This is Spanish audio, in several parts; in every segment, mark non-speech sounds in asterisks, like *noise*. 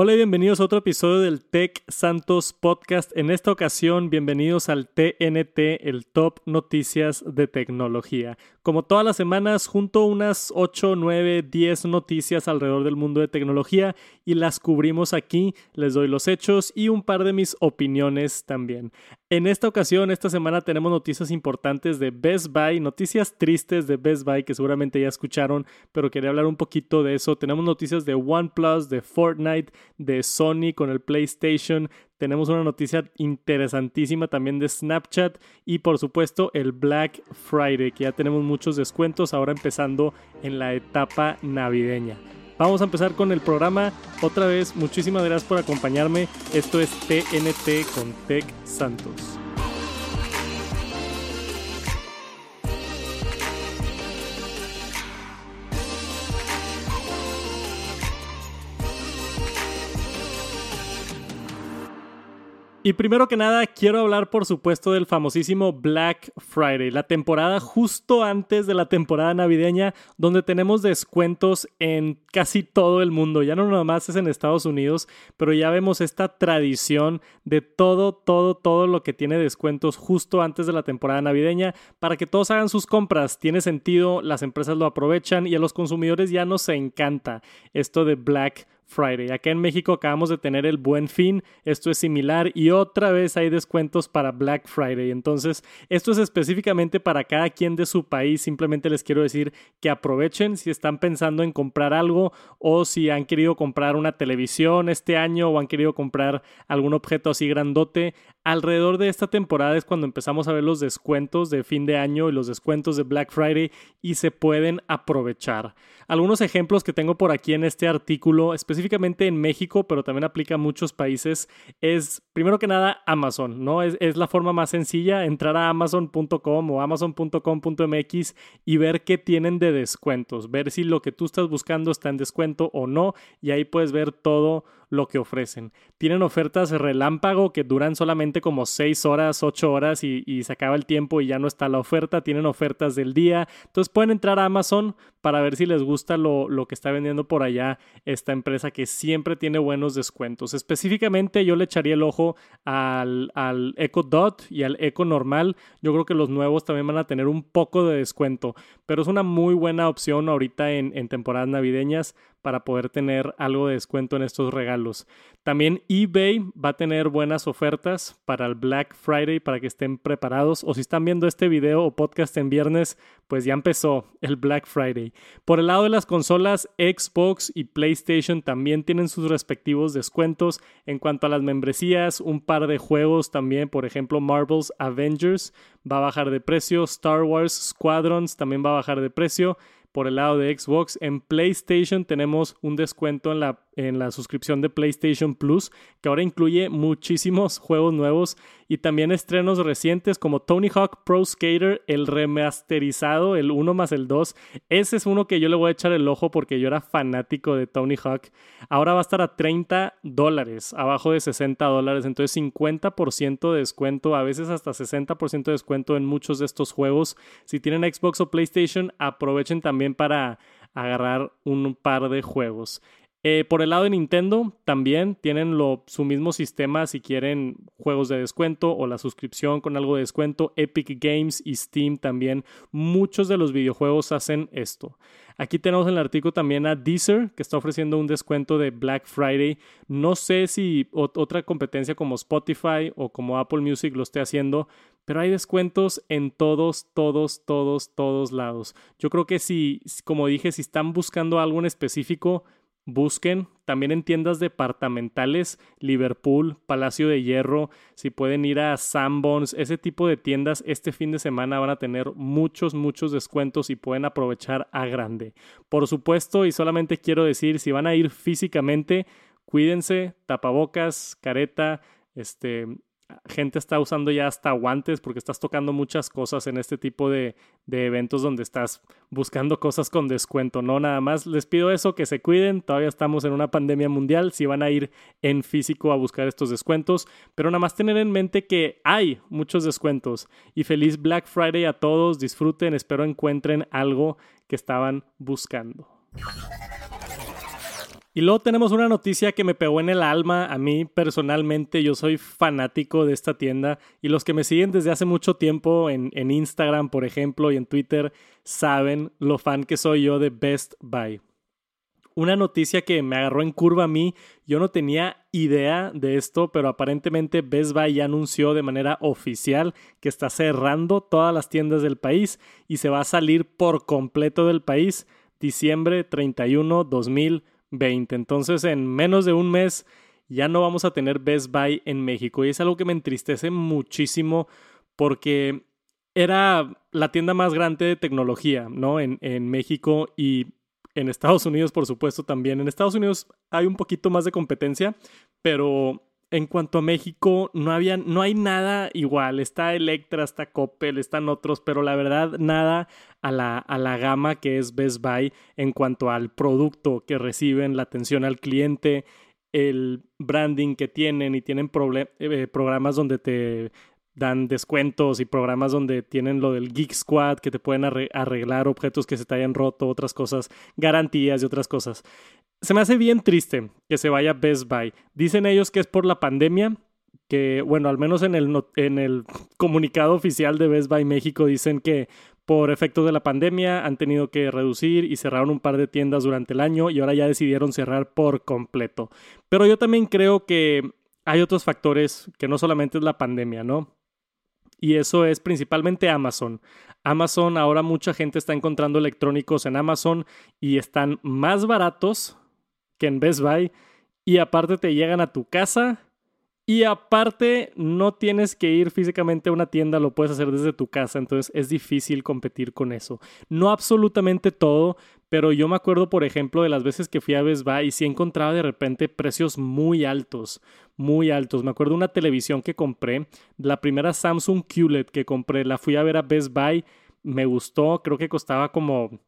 Hola y bienvenidos a otro episodio del Tech Santos Podcast. En esta ocasión, bienvenidos al TNT, el Top Noticias de Tecnología. Como todas las semanas, junto unas 8, 9, 10 noticias alrededor del mundo de tecnología y las cubrimos aquí. Les doy los hechos y un par de mis opiniones también. En esta ocasión, esta semana tenemos noticias importantes de Best Buy, noticias tristes de Best Buy que seguramente ya escucharon, pero quería hablar un poquito de eso. Tenemos noticias de OnePlus, de Fortnite, de Sony con el PlayStation. Tenemos una noticia interesantísima también de Snapchat y por supuesto el Black Friday, que ya tenemos muchos descuentos ahora empezando en la etapa navideña. Vamos a empezar con el programa. Otra vez, muchísimas gracias por acompañarme. Esto es TNT con Tech Santos. Y primero que nada, quiero hablar por supuesto del famosísimo Black Friday, la temporada justo antes de la temporada navideña, donde tenemos descuentos en casi todo el mundo. Ya no nomás es en Estados Unidos, pero ya vemos esta tradición de todo, todo, todo lo que tiene descuentos justo antes de la temporada navideña para que todos hagan sus compras. Tiene sentido, las empresas lo aprovechan y a los consumidores ya nos encanta esto de Black Friday Friday. Acá en México acabamos de tener el buen fin, esto es similar y otra vez hay descuentos para Black Friday. Entonces, esto es específicamente para cada quien de su país. Simplemente les quiero decir que aprovechen si están pensando en comprar algo o si han querido comprar una televisión este año o han querido comprar algún objeto así grandote. Alrededor de esta temporada es cuando empezamos a ver los descuentos de fin de año y los descuentos de Black Friday y se pueden aprovechar. Algunos ejemplos que tengo por aquí en este artículo, específicamente en México, pero también aplica a muchos países, es primero que nada Amazon, ¿no? Es, es la forma más sencilla, entrar a amazon.com o amazon.com.mx y ver qué tienen de descuentos, ver si lo que tú estás buscando está en descuento o no, y ahí puedes ver todo lo que ofrecen. Tienen ofertas relámpago que duran solamente como 6 horas, 8 horas y, y, se acaba el tiempo y ya no está la oferta. Tienen ofertas del día. Entonces pueden entrar a Amazon para ver si les gusta lo, lo que está vendiendo por allá esta empresa que siempre tiene buenos descuentos. Específicamente yo le echaría el ojo al, al Echo Dot y al Echo normal. Yo creo que los nuevos también van a tener un poco de descuento, pero es una muy buena opción ahorita en, en temporadas navideñas para poder tener algo de descuento en estos regalos. También eBay va a tener buenas ofertas para el Black Friday para que estén preparados o si están viendo este video o podcast en viernes, pues ya empezó el Black Friday. Por el lado de las consolas, Xbox y PlayStation también tienen sus respectivos descuentos. En cuanto a las membresías, un par de juegos también, por ejemplo, Marvel's Avengers va a bajar de precio, Star Wars Squadrons también va a bajar de precio por el lado de Xbox. En PlayStation tenemos un descuento en la, en la suscripción de PlayStation Plus, que ahora incluye muchísimos *laughs* juegos nuevos y también estrenos recientes como Tony Hawk Pro Skater, el remasterizado, el 1 más el 2. Ese es uno que yo le voy a echar el ojo porque yo era fanático de Tony Hawk. Ahora va a estar a 30 dólares, abajo de 60 dólares, entonces 50% de descuento, a veces hasta 60% de descuento en muchos de estos juegos. Si tienen Xbox o PlayStation, aprovechen también para agarrar un par de juegos. Eh, por el lado de Nintendo, también tienen lo, su mismo sistema si quieren juegos de descuento o la suscripción con algo de descuento. Epic Games y Steam también. Muchos de los videojuegos hacen esto. Aquí tenemos en el artículo también a Deezer, que está ofreciendo un descuento de Black Friday. No sé si otra competencia como Spotify o como Apple Music lo esté haciendo, pero hay descuentos en todos, todos, todos, todos lados. Yo creo que si, como dije, si están buscando algo en específico, busquen también en tiendas departamentales, Liverpool, Palacio de Hierro, si pueden ir a Sanborns, ese tipo de tiendas este fin de semana van a tener muchos, muchos descuentos y pueden aprovechar a grande. Por supuesto, y solamente quiero decir, si van a ir físicamente, cuídense, tapabocas, careta, este, gente está usando ya hasta guantes porque estás tocando muchas cosas en este tipo de, de, eventos donde estás buscando cosas con descuento, ¿no? Nada más les pido eso, que se cuiden, todavía estamos en una pandemia mundial, si van a ir en físico a buscar estos descuentos, pero nada más tener en mente que hay muchos descuentos. Y feliz Black Friday a todos, disfruten, espero encuentren algo que estaban buscando. Y luego tenemos una noticia que me pegó en el alma a mí personalmente. Yo soy fanático de esta tienda y los que me siguen desde hace mucho tiempo en, en Instagram, por ejemplo, y en Twitter, saben lo fan que soy yo de Best Buy una noticia que me agarró en curva a mí. Yo no tenía idea de esto, pero aparentemente Best Buy ya anunció de manera oficial que está cerrando todas las tiendas del país y se va a salir por completo del país diciembre 31 2020. Entonces, en menos de un mes ya no vamos a tener Best Buy en México y es algo que me entristece muchísimo porque era la tienda más grande de tecnología, ¿no? En, en México y en Estados Unidos, por supuesto, también. En Estados Unidos hay un poquito más de competencia, pero en cuanto a México, no, había, no hay nada igual. Está Electra, está Coppel, están otros, pero la verdad, nada a la, a la gama que es Best Buy en cuanto al producto que reciben, la atención al cliente, el branding que tienen y tienen eh, programas donde te dan descuentos y programas donde tienen lo del Geek Squad que te pueden arreglar objetos que se te hayan roto, otras cosas, garantías y otras cosas. Se me hace bien triste que se vaya Best Buy. Dicen ellos que es por la pandemia, que bueno, al menos en el, en el comunicado oficial de Best Buy México dicen que por efectos de la pandemia han tenido que reducir y cerraron un par de tiendas durante el año y ahora ya decidieron cerrar por completo. Pero yo también creo que hay otros factores que no solamente es la pandemia, ¿no? Y eso es principalmente Amazon. Amazon, ahora mucha gente está encontrando electrónicos en Amazon y están más baratos que en Best Buy y aparte te llegan a tu casa y aparte no tienes que ir físicamente a una tienda, lo puedes hacer desde tu casa, entonces es difícil competir con eso. No absolutamente todo, pero yo me acuerdo, por ejemplo, de las veces que fui a Best Buy y sí encontraba de repente precios muy altos, muy altos. Me acuerdo una televisión que compré, la primera Samsung QLED que compré, la fui a ver a Best Buy, me gustó, creo que costaba como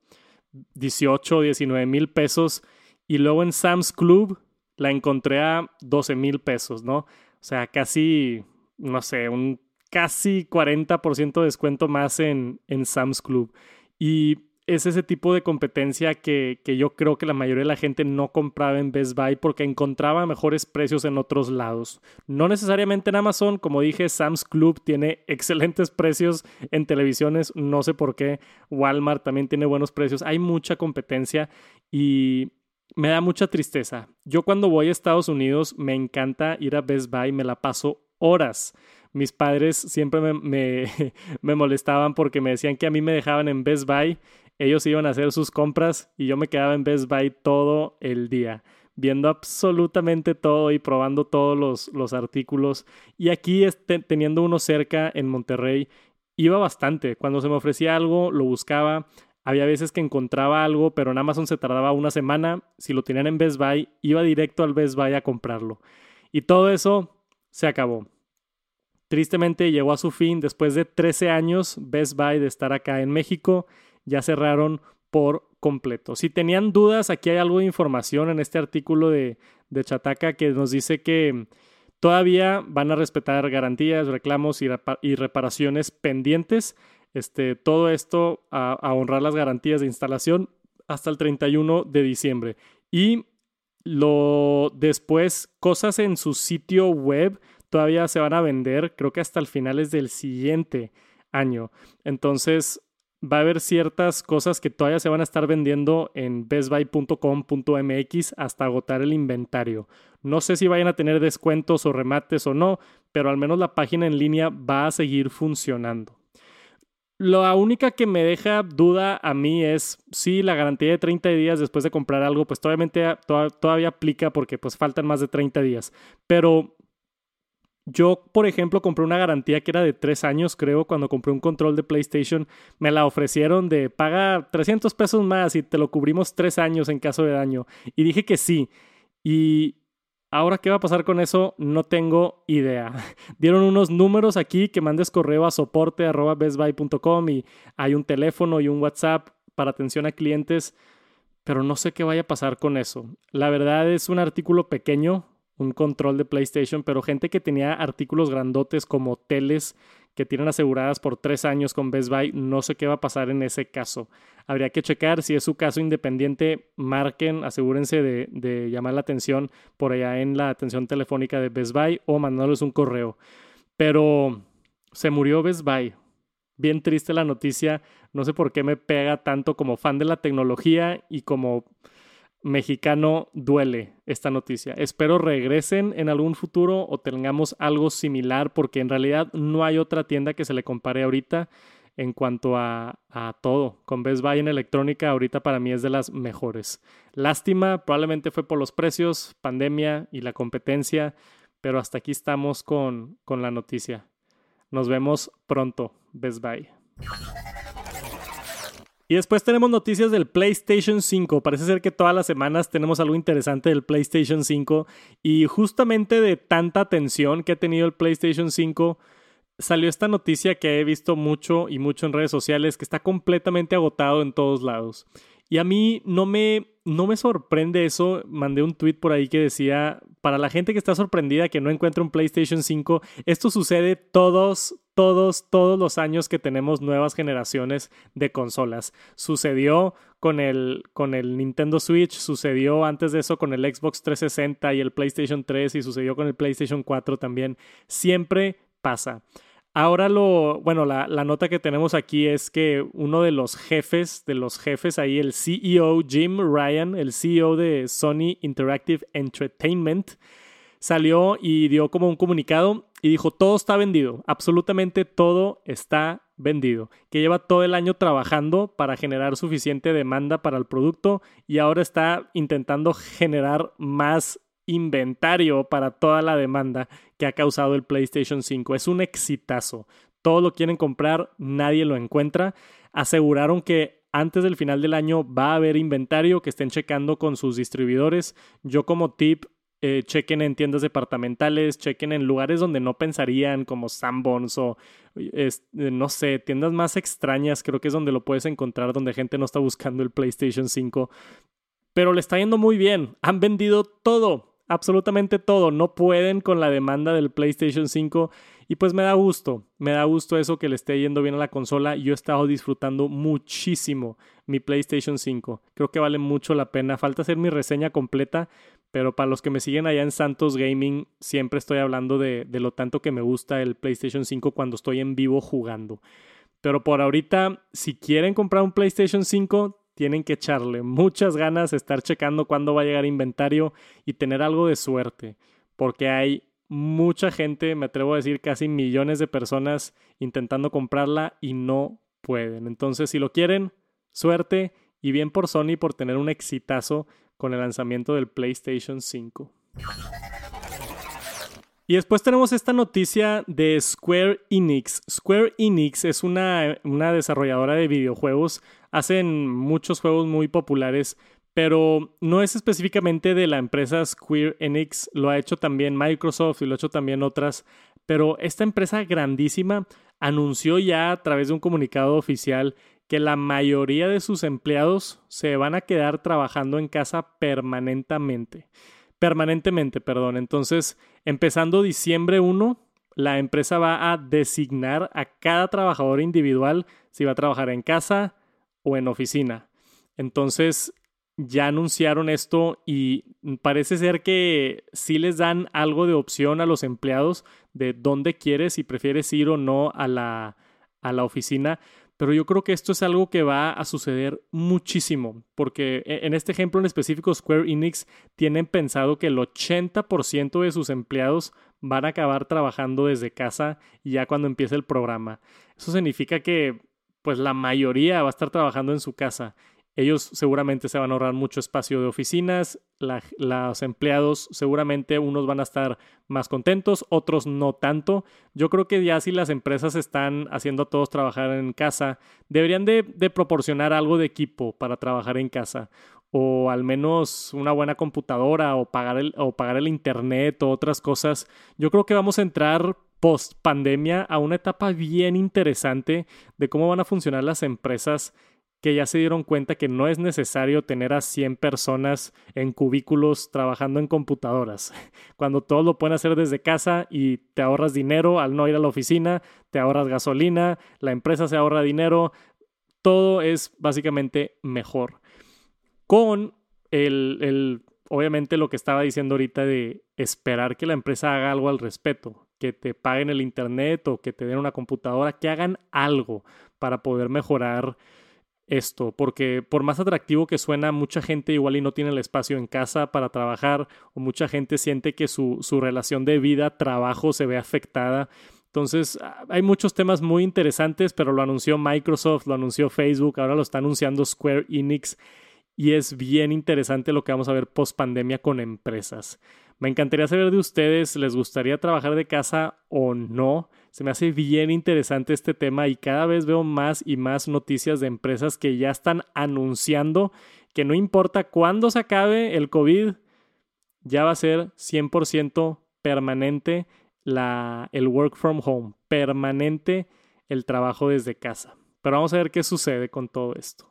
18, 19 mil pesos y luego en Sam's Club la encontré a 12 mil pesos, ¿no? O sea, casi, no sé, un casi 40% de descuento más en, en Sam's Club. Y es ese tipo de competencia que, que, yo creo que la mayoría de la gente no compraba en Best Buy porque encontraba mejores precios en otros lados. No necesariamente en Amazon, como dije, Sam's Club tiene *laughs* excelentes precios en televisiones, no sé por qué. Walmart también tiene buenos precios. Hay mucha competencia y me da mucha tristeza. Yo cuando voy a Estados Unidos me encanta ir a Best Buy, me la paso horas. Mis padres siempre me, *laughs* me, molestaban porque me decían que a mí me dejaban en Best Buy, ellos iban a hacer sus compras y yo me quedaba en Best Buy todo el día, viendo absolutamente todo y probando todos los, los artículos. Y aquí teniendo uno cerca en Monterrey, iba bastante. Cuando se me ofrecía algo, lo buscaba. Había veces que encontraba algo, pero en Amazon se tardaba una semana. Si lo tenían en Best Buy, iba directo al Best Buy a comprarlo. Y todo eso se acabó. Tristemente llegó a su fin después de 13 años Best Buy de estar acá en México. Ya cerraron por completo. Si tenían dudas, aquí hay algo de información en este artículo de, de Chataca que nos dice que todavía van a respetar garantías, reclamos y reparaciones pendientes este, todo esto a, honrar las garantías de instalación hasta el 31 de diciembre. Y lo después, cosas en su sitio web todavía se van a vender, creo que hasta el finales del siguiente año. Entonces, va a haber ciertas cosas que todavía se van a estar vendiendo en bestbuy.com.mx hasta agotar el inventario. No sé si vayan a tener descuentos o remates o no, pero al menos la página en línea va a seguir funcionando. La única que me deja duda a mí es si la garantía de 30 días después de comprar algo, pues todavía, todavía aplica porque pues faltan más de 30 días. Pero yo, por ejemplo, compré una garantía que era de 3 años, creo, cuando compré un control de PlayStation. Me la ofrecieron de paga 300 pesos más y te lo cubrimos 3 años en caso de daño. Y dije que sí. Y Ahora, ¿qué va a pasar con eso? No tengo idea. *laughs* Dieron unos números aquí que mandes correo a soporte y hay un teléfono y un WhatsApp para atención a clientes, pero no sé qué vaya a pasar con eso. La verdad es un artículo pequeño, un control de PlayStation, pero gente que tenía artículos grandotes como teles que tienen aseguradas por tres años con Best Buy. No sé qué va a pasar en ese caso. Habría que checar si es su caso independiente, marquen, asegúrense de, de llamar la atención por allá en la atención telefónica de Best Buy o mandándoles un correo. Pero se murió Best Buy. Bien triste la noticia. No sé por qué me pega tanto como fan de la tecnología y como mexicano duele esta noticia. Espero regresen en algún futuro o tengamos algo similar porque en realidad no hay otra tienda que se le compare ahorita en cuanto a, a, todo. Con Best Buy en electrónica ahorita para mí es de las mejores. Lástima, probablemente fue por los precios, pandemia y la competencia, pero hasta aquí estamos con, con la noticia. Nos vemos pronto, Best Buy. Y después tenemos noticias del PlayStation 5. Parece ser que todas las semanas tenemos algo interesante del PlayStation 5. Y justamente de tanta atención que ha tenido el PlayStation 5, salió esta noticia que he visto mucho y mucho en redes sociales, que está completamente agotado en todos lados. Y a mí no me, no me sorprende eso. Mandé un tweet por ahí que decía, para la gente que está sorprendida que no encuentra un PlayStation 5, esto sucede todos, todos, todos los años que tenemos nuevas generaciones de consolas. Sucedió con el, con el Nintendo Switch, sucedió antes de eso con el Xbox 360 y el PlayStation 3 y sucedió con el PlayStation 4 también. Siempre pasa. Ahora lo, bueno, la, nota que tenemos aquí es que uno de los jefes, de los jefes ahí, el CEO Jim Ryan, el CEO de Sony Interactive Entertainment, salió y dio como un comunicado y dijo, todo está vendido, absolutamente todo está vendido, que lleva todo el año trabajando para generar suficiente demanda para el producto y ahora está intentando generar más inventario para toda la demanda que ha causado el PlayStation 5. Es un exitazo. Todo lo quieren comprar, nadie lo encuentra. Aseguraron que antes del final del año va a haber inventario que estén checando con sus distribuidores. Yo como tip eh, chequen en tiendas departamentales, chequen en lugares donde no pensarían, como Sanborns o, no sé, tiendas más extrañas, creo que es donde lo puedes encontrar, donde gente no está buscando el PlayStation 5. Pero le está yendo muy bien, han vendido todo, absolutamente todo. No pueden con la demanda del PlayStation 5 y pues me da gusto, me da gusto eso que le esté yendo bien a la consola. Yo he estado disfrutando muchísimo mi PlayStation 5. Creo que vale mucho la pena. Falta hacer mi reseña completa, pero para los que me siguen allá en Santos Gaming, siempre estoy hablando de, de lo tanto que me gusta el PlayStation 5 cuando estoy en vivo jugando. Pero por ahorita, si quieren comprar un PlayStation 5, tienen que echarle muchas ganas, estar checando cuándo va a llegar inventario y tener algo de suerte, porque hay mucha gente, me atrevo a decir casi millones de personas intentando comprarla y no pueden. Entonces, si lo quieren, suerte y bien por Sony por tener un exitazo con el lanzamiento del PlayStation 5. Y después tenemos esta noticia de Square Enix. Square Enix es una, una desarrolladora de videojuegos hacen muchos juegos muy populares, pero no es específicamente de la empresa Square Enix, lo ha hecho también Microsoft y lo ha hecho también otras, pero esta empresa grandísima anunció ya a través de un comunicado oficial que la mayoría de sus empleados se van a quedar trabajando en casa permanentemente. Permanentemente, perdón. Entonces, empezando diciembre 1, la empresa va a designar a cada trabajador individual si va a trabajar en casa, o en oficina. Entonces ya anunciaron esto y parece ser que sí les dan algo de opción a los empleados de dónde quieres, si prefieres ir o no a la, a la oficina. Pero yo creo que esto es algo que va a suceder muchísimo, porque e, en este ejemplo en específico Square Enix tienen pensado que el 80% de sus empleados van a acabar trabajando desde casa ya cuando empiece el programa. Eso significa que pues la mayoría va a estar trabajando en su casa. Ellos seguramente se van a ahorrar mucho espacio de oficinas, los empleados seguramente unos van a estar más contentos, otros no tanto. Yo creo que ya si las empresas están haciendo a todos trabajar en casa, deberían de, proporcionar algo de equipo para trabajar en casa o al menos una buena computadora o pagar el, o pagar el internet o otras cosas. Yo creo que vamos a entrar post pandemia a una etapa bien interesante de cómo van a funcionar las empresas que ya se dieron cuenta que no es necesario tener a 100 personas en cubículos trabajando en computadoras. *laughs* Cuando todos lo pueden hacer desde casa y te ahorras dinero al no ir a la oficina, te ahorras gasolina, la empresa se ahorra dinero, todo es básicamente mejor. Con el, el obviamente lo que estaba diciendo ahorita de esperar que la empresa haga algo al respecto, que te paguen el internet o que te den una computadora, que hagan algo para poder mejorar esto, porque por más atractivo que suena, mucha gente igual y no tiene el espacio en casa para trabajar, o mucha gente siente que su, su relación de vida-trabajo se ve afectada. Entonces, ah, hay muchos temas muy interesantes, pero lo anunció Microsoft, lo anunció Facebook, ahora lo está anunciando Square Enix, y es bien interesante lo que vamos a ver post pandemia con empresas. Me encantaría saber de ustedes, ¿les gustaría trabajar de casa o no? Se me hace bien interesante este tema y cada vez veo más y más noticias de empresas que ya están anunciando que no importa cuándo se acabe el COVID, ya va a ser 100% permanente el work from home, permanente el trabajo desde casa. Pero vamos a ver qué sucede con todo esto.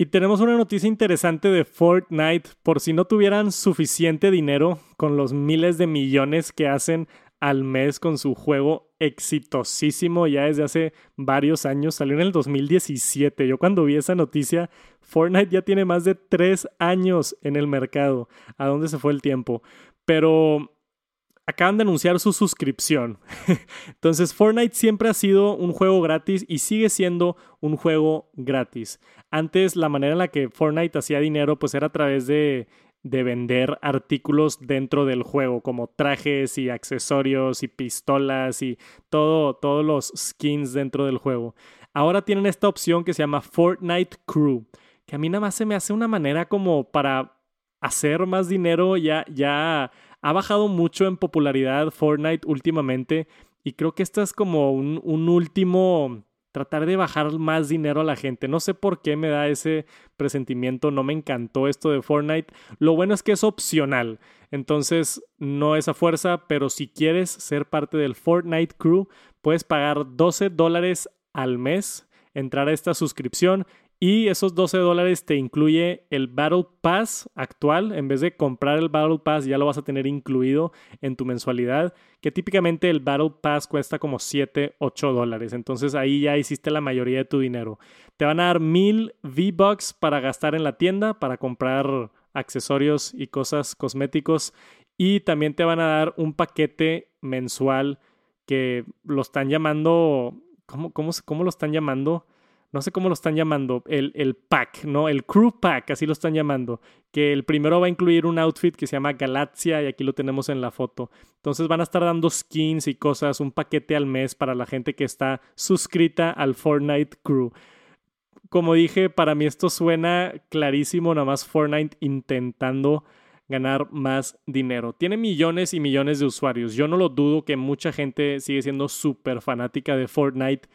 Y tenemos una noticia interesante de Fortnite. Por si no tuvieran suficiente dinero con los miles de millones que hacen al mes con su juego exitosísimo ya desde hace varios años. Salió en el 2017. Yo cuando vi esa noticia, Fortnite ya tiene más de tres años en el mercado. ¿A dónde se fue el tiempo? Pero acaban de anunciar su suscripción. *laughs* Entonces Fortnite siempre ha sido un juego gratis y sigue siendo un juego gratis. Antes la manera en la que Fortnite hacía dinero pues era a través de, de vender artículos dentro del juego como trajes y accesorios y pistolas y todo, todos los skins dentro del juego. Ahora tienen esta opción que se llama Fortnite Crew, que a mí nada más se me hace una manera como para hacer más dinero ya ya ha bajado mucho en popularidad Fortnite últimamente y creo que esta es como un, un último tratar de bajar más dinero a la gente. No sé por qué me da ese presentimiento, no me encantó esto de Fortnite. Lo bueno es que es opcional, entonces no es a fuerza, pero si quieres ser parte del Fortnite Crew, puedes pagar 12 dólares al mes, entrar a esta suscripción y esos 12 dólares te incluye el Battle Pass actual. En vez de comprar el Battle Pass, ya lo vas a tener incluido en tu mensualidad. Que típicamente el Battle Pass cuesta como 7, 8 dólares. Entonces ahí ya hiciste la mayoría de tu dinero. Te van a dar 1000 V-Bucks para gastar en la tienda, para comprar accesorios y cosas cosméticos. Y también te van a dar un paquete mensual que lo están llamando. ¿Cómo, cómo, cómo lo están llamando? No sé cómo lo están llamando, el, el, pack, ¿no? El crew pack, así lo están llamando. Que el primero va a incluir un outfit que se llama Galaxia y aquí lo tenemos en la foto. Entonces van a estar dando skins y cosas, un paquete al mes para la gente que está suscrita al Fortnite Crew. Como dije, para mí esto suena clarísimo, nada más Fortnite intentando ganar más dinero. Tiene millones y millones de usuarios. Yo no lo dudo que mucha gente sigue siendo súper fanática de Fortnite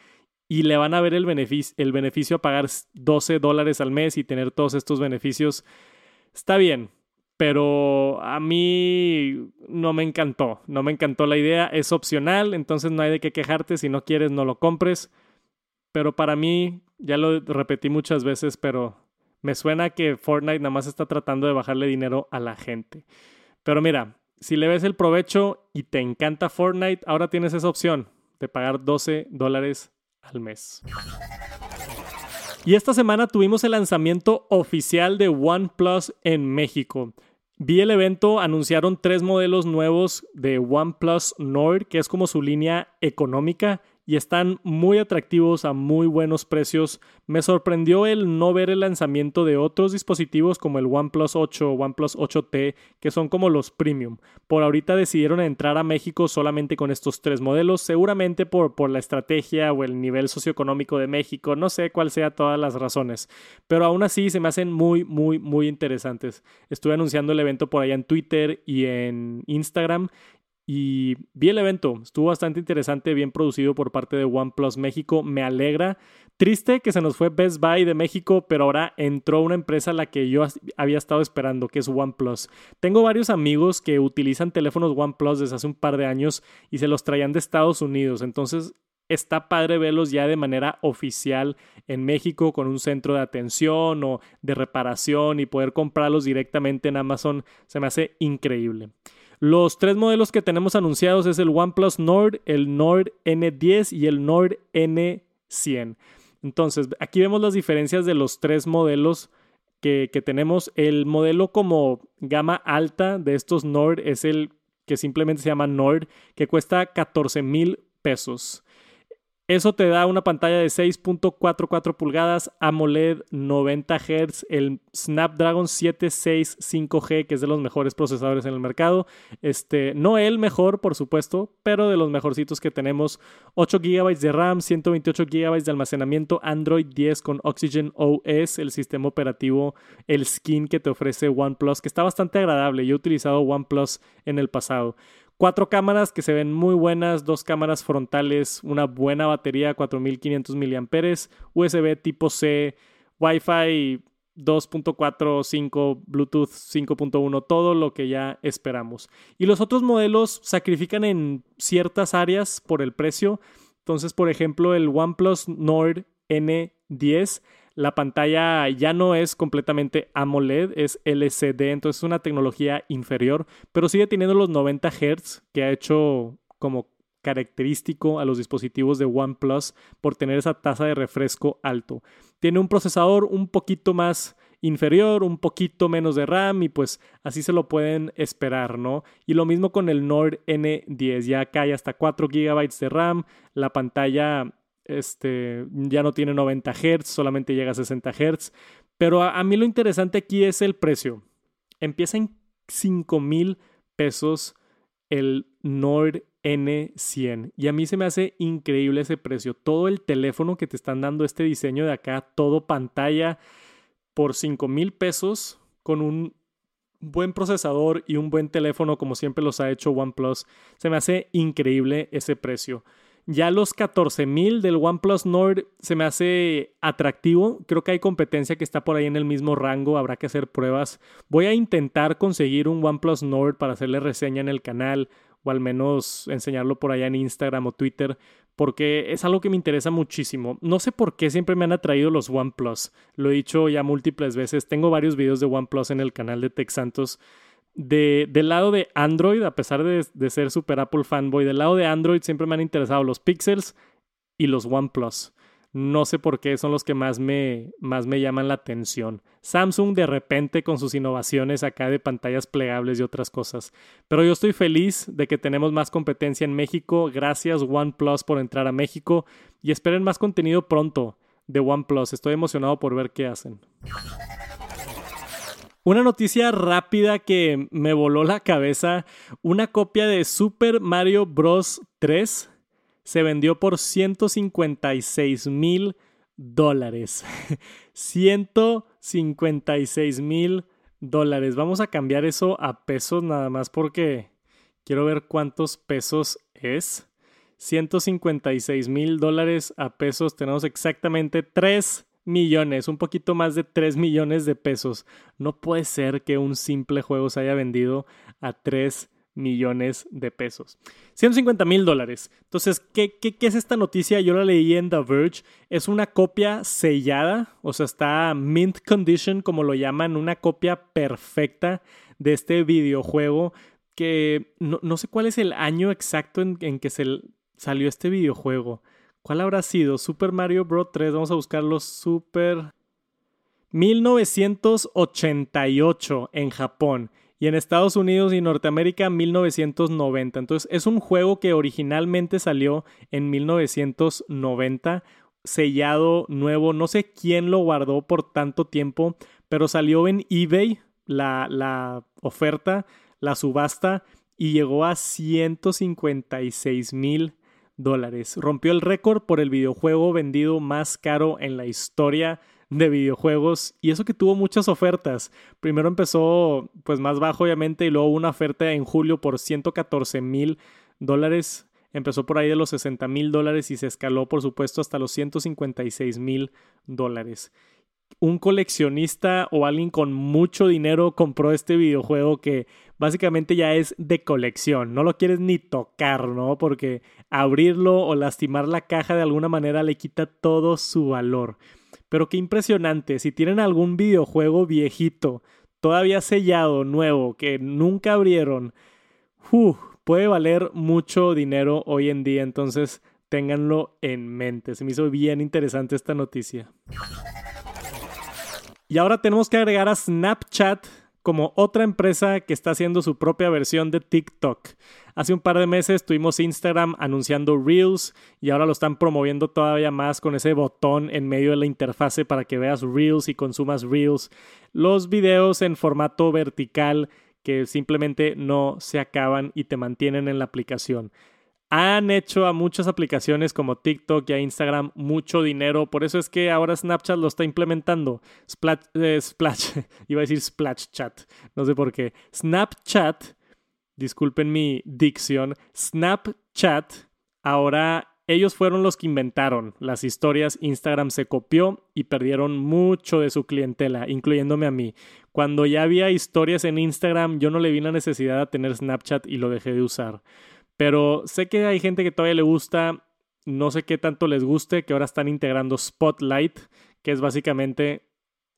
y le van a ver el beneficio, el beneficio a pagar 12 dólares al mes y tener todos estos beneficios. Está bien, pero a mí no me encantó, no me encantó la idea, es opcional, entonces no hay de qué quejarte, si no quieres no lo compres, pero para mí, ya lo repetí muchas veces, pero me suena que Fortnite nada más está tratando de bajarle dinero a la gente. Pero mira, si le ves el provecho y te encanta Fortnite, ahora tienes esa opción de pagar 12 dólares al mes. Y esta semana tuvimos el lanzamiento oficial de OnePlus en México. Vi el evento, anunciaron tres modelos nuevos de OnePlus Nord, que es como su línea económica y están muy atractivos a muy buenos precios. Me sorprendió el no ver el lanzamiento de otros dispositivos como el OnePlus 8 o OnePlus 8T, que son como los premium. Por ahorita decidieron entrar a México solamente con estos tres modelos, seguramente por, por la estrategia o el nivel socioeconómico de México, no sé cuál sea todas las razones, pero aún así se me hacen muy, muy, muy interesantes. Estuve anunciando el evento por allá en Twitter y en Instagram y vi el evento, estuvo bastante interesante, bien producido por parte de OnePlus México, me alegra. Triste que se nos fue Best Buy de México, pero ahora entró una empresa a la que yo había estado esperando, que es OnePlus. Tengo varios amigos que utilizan teléfonos OnePlus desde hace un par de años y se los traían de Estados Unidos, entonces está padre verlos ya de manera oficial en México con un centro de atención o de reparación y poder comprarlos directamente en Amazon se me hace increíble. Los tres modelos que tenemos anunciados es el OnePlus Nord, el Nord N10 y el Nord N100. Entonces, aquí vemos las diferencias de los tres modelos que, que tenemos. El modelo como gama alta de estos Nord es el que simplemente se llama Nord, que cuesta 14 mil pesos. Eso te da una pantalla de 6.44 pulgadas, AMOLED 90 Hz, el Snapdragon 765G, que es de los mejores procesadores en el mercado. Este, no el mejor, por supuesto, pero de los mejorcitos que tenemos. 8 GB de RAM, 128 GB de almacenamiento, Android 10 con Oxygen OS, el sistema operativo, el skin que te ofrece OnePlus, que está bastante agradable. Yo he utilizado OnePlus en el pasado. Cuatro cámaras que se ven muy buenas, dos cámaras frontales, una buena batería, 4500 mAh, USB tipo C, Wi-Fi 2.4, 5, Bluetooth 5.1, todo lo que ya esperamos. Y los otros modelos sacrifican en ciertas áreas por el precio. Entonces, por ejemplo, el OnePlus Nord N10 la pantalla ya no es completamente AMOLED, es LCD, entonces es una tecnología inferior, pero sigue teniendo los 90 Hz que ha hecho como característico a los dispositivos de OnePlus por tener esa tasa de refresco alto. Tiene un procesador un poquito más inferior, un poquito menos de RAM y pues así se lo pueden esperar, ¿no? Y lo mismo con el Nord N10, ya cae hasta 4 GB de RAM, la pantalla este, ya no tiene 90 Hz, solamente llega a 60 Hz. Pero a, mí lo interesante aquí es el precio. Empieza en 5 mil pesos el Nord N100. Y a mí se me hace increíble ese precio. Todo el teléfono que te están dando este diseño de acá, todo pantalla por 5 mil pesos con un buen procesador y un buen teléfono como siempre los ha hecho OnePlus. Se me hace increíble ese precio. Ya los 14.000 del OnePlus Nord se me hace atractivo. Creo que hay competencia que está por ahí en el mismo rango. Habrá que hacer pruebas. Voy a intentar conseguir un OnePlus Nord para hacerle reseña en el canal o al menos enseñarlo por allá en Instagram o Twitter porque es algo que me interesa muchísimo. No sé por qué siempre me han atraído los OnePlus. Lo he dicho ya múltiples veces. Tengo varios videos de OnePlus en el canal de Tech Santos de, del lado de Android, a pesar de, ser super Apple fanboy, del lado de Android siempre me han interesado los Pixels y los OnePlus. No sé por qué son los que más me, más me llaman la atención. Samsung de repente con sus innovaciones acá de pantallas plegables y otras cosas. Pero yo estoy feliz de que tenemos más competencia en México. Gracias OnePlus por entrar a México y esperen más contenido pronto de OnePlus. Estoy emocionado por ver qué hacen. Una noticia rápida que me voló la cabeza. Una copia de Super Mario Bros. 3 se vendió por 156 mil dólares. *laughs* 156 mil dólares. Vamos a cambiar eso a pesos nada más porque quiero ver cuántos pesos es. 156 mil dólares a pesos. Tenemos exactamente 3 millones, un poquito más de 3 millones de pesos. No puede ser que un simple juego se haya vendido a 3 millones de pesos. 150 mil dólares. Entonces, ¿qué, ¿qué, qué, es esta noticia? Yo la leí en The Verge. Es una copia sellada, o sea, está mint condition, como lo llaman, una copia perfecta de este videojuego que no, sé cuál es el año exacto en, en que se salió este videojuego. ¿Cuál habrá sido? Super Mario Bros. 3. Vamos a buscarlo. Super. 1988 en Japón. Y en Estados Unidos y Norteamérica 1990. Entonces es un juego que originalmente salió en 1990. Sellado nuevo. No sé quién lo guardó por tanto tiempo. Pero salió en eBay la, la oferta, la subasta. Y llegó a 156 mil dólares. Rompió el récord por el videojuego vendido más caro en la historia de videojuegos y eso que tuvo muchas ofertas. Primero empezó pues más bajo obviamente y luego una oferta en julio por 114 mil dólares. Empezó por ahí de los 60 mil dólares y se escaló por supuesto hasta los 156 mil dólares. Un coleccionista o alguien con mucho dinero compró este videojuego que básicamente ya es de colección. No lo quieres ni tocar, ¿no? Porque abrirlo o lastimar la caja de alguna manera le quita todo su valor. Pero qué impresionante. Si tienen algún videojuego viejito, todavía sellado, nuevo, que nunca abrieron, puede valer mucho dinero hoy en día. Entonces, ténganlo en mente. Se me hizo bien interesante esta noticia. Y ahora tenemos que agregar a Snapchat como otra empresa que está haciendo su propia versión de TikTok. Hace un par de meses tuvimos Instagram anunciando Reels y ahora lo están promoviendo todavía más con ese botón en medio de la interfase para que veas Reels y consumas Reels. Los videos en formato vertical que simplemente no se acaban y te mantienen en la aplicación han hecho a muchas aplicaciones como TikTok y a Instagram mucho dinero. Por eso es que ahora Snapchat lo está implementando. Splash, eh, Splash, *laughs* iba a decir Splash Chat, no sé por qué. Snapchat, disculpen mi dicción, Snapchat, ahora ellos fueron los que inventaron las historias. Instagram se copió y perdieron mucho de su clientela, incluyéndome a mí. Cuando ya había historias en Instagram, yo no le vi la necesidad de tener Snapchat y lo dejé de usar. Pero sé que hay gente que todavía le gusta, no sé qué tanto les guste, que ahora están integrando Spotlight, que es básicamente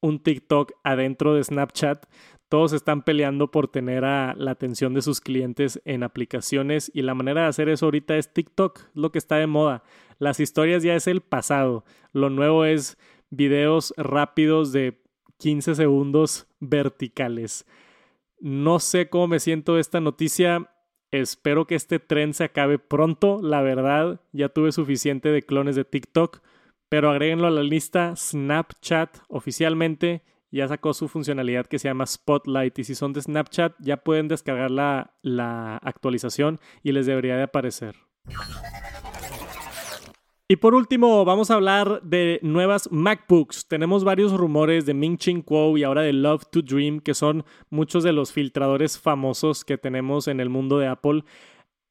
un TikTok adentro de Snapchat. Todos están peleando por tener a la atención de sus clientes en aplicaciones y la manera de hacer eso ahorita es TikTok, lo que está de moda. Las historias ya es el pasado. Lo nuevo es videos rápidos de 15 segundos verticales. No sé cómo me siento esta noticia. Espero que este tren se acabe pronto. La verdad, ya tuve suficiente de clones de TikTok, pero agréguenlo a la lista. Snapchat oficialmente ya sacó su funcionalidad que se llama Spotlight y si son de Snapchat ya pueden descargar la, la actualización y les debería de aparecer. Y por último, vamos a hablar de nuevas MacBooks. Tenemos varios rumores de Ming Ching Kuo y ahora de Love to Dream, que son muchos de los filtradores famosos que tenemos en el mundo de Apple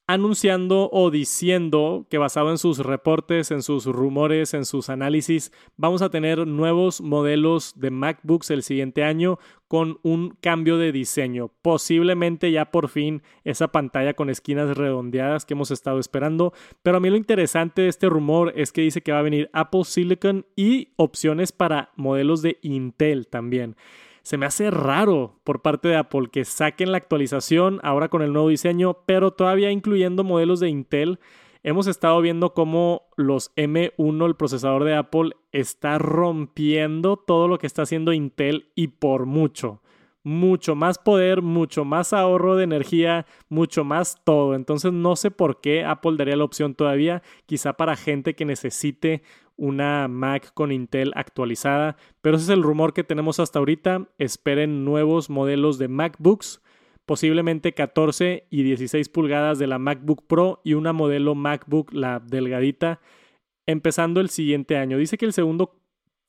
anunciando o diciendo que basado en sus reportes, en sus rumores, en sus análisis, vamos a tener nuevos modelos de MacBooks el siguiente año con un cambio de diseño. Posiblemente ya por fin esa pantalla con esquinas redondeadas que hemos estado esperando. Pero a mí lo interesante de este rumor es que dice que va a venir Apple Silicon y opciones para modelos de Intel también se me hace raro por parte de Apple que saquen la actualización ahora con el nuevo diseño, pero todavía incluyendo modelos de Intel. Hemos estado viendo cómo los M1, el procesador de Apple, está rompiendo todo lo que está haciendo Intel y por mucho. Mucho más poder, mucho más ahorro de energía, mucho más todo. Entonces no sé por qué Apple daría la opción todavía, quizá para gente que necesite una Mac con Intel actualizada, pero ese es el rumor que tenemos hasta ahorita. Esperen nuevos modelos de MacBooks, posiblemente 14 y 16 pulgadas de la MacBook Pro y una modelo MacBook, la delgadita, empezando el siguiente año. Dice que el segundo,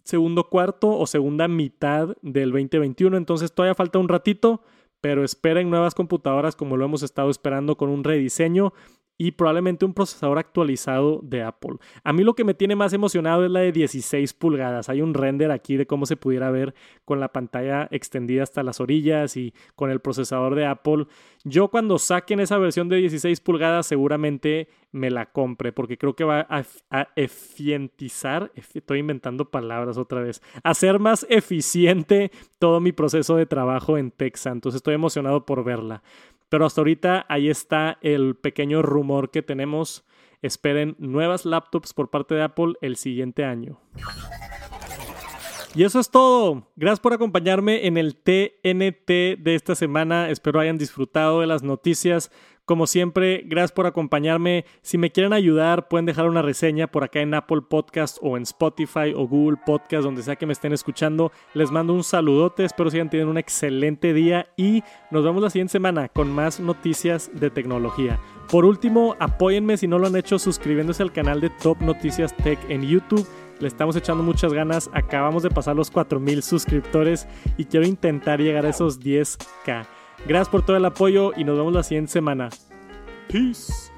segundo cuarto o segunda mitad del 2021, entonces todavía falta un ratito pero esperen nuevas computadoras como lo hemos estado esperando con un rediseño y probablemente un procesador actualizado de Apple. A mí lo que me tiene más emocionado es la de 16 pulgadas. Hay un render aquí de cómo se pudiera ver con la pantalla extendida hasta las orillas y con el procesador de Apple. Yo cuando saquen esa versión de 16 pulgadas seguramente me la compre porque creo que va a, eficientizar, estoy inventando palabras otra vez, hacer más eficiente todo mi proceso de trabajo en Texas. Entonces estoy emocionado por verla. Pero hasta ahorita ahí está el pequeño rumor que tenemos. Esperen nuevas laptops por parte de Apple el siguiente año. Y eso es todo. Gracias por acompañarme en el TNT de esta semana. Espero hayan disfrutado de las noticias. Como siempre, gracias por acompañarme. Si me quieren ayudar, pueden dejar una reseña por acá en Apple Podcast o en Spotify o Google Podcast, donde sea que me estén escuchando. Les mando un saludote, espero sigan teniendo un excelente día y nos vemos la siguiente semana con más noticias de tecnología. Por último, apóyenme si no lo han hecho suscribiéndose al canal de Top Noticias Tech en YouTube. Le estamos echando muchas ganas. Acabamos de pasar los 4000 suscriptores y quiero intentar llegar a esos 10k. Gracias por todo el apoyo y nos vemos la siguiente semana. Peace.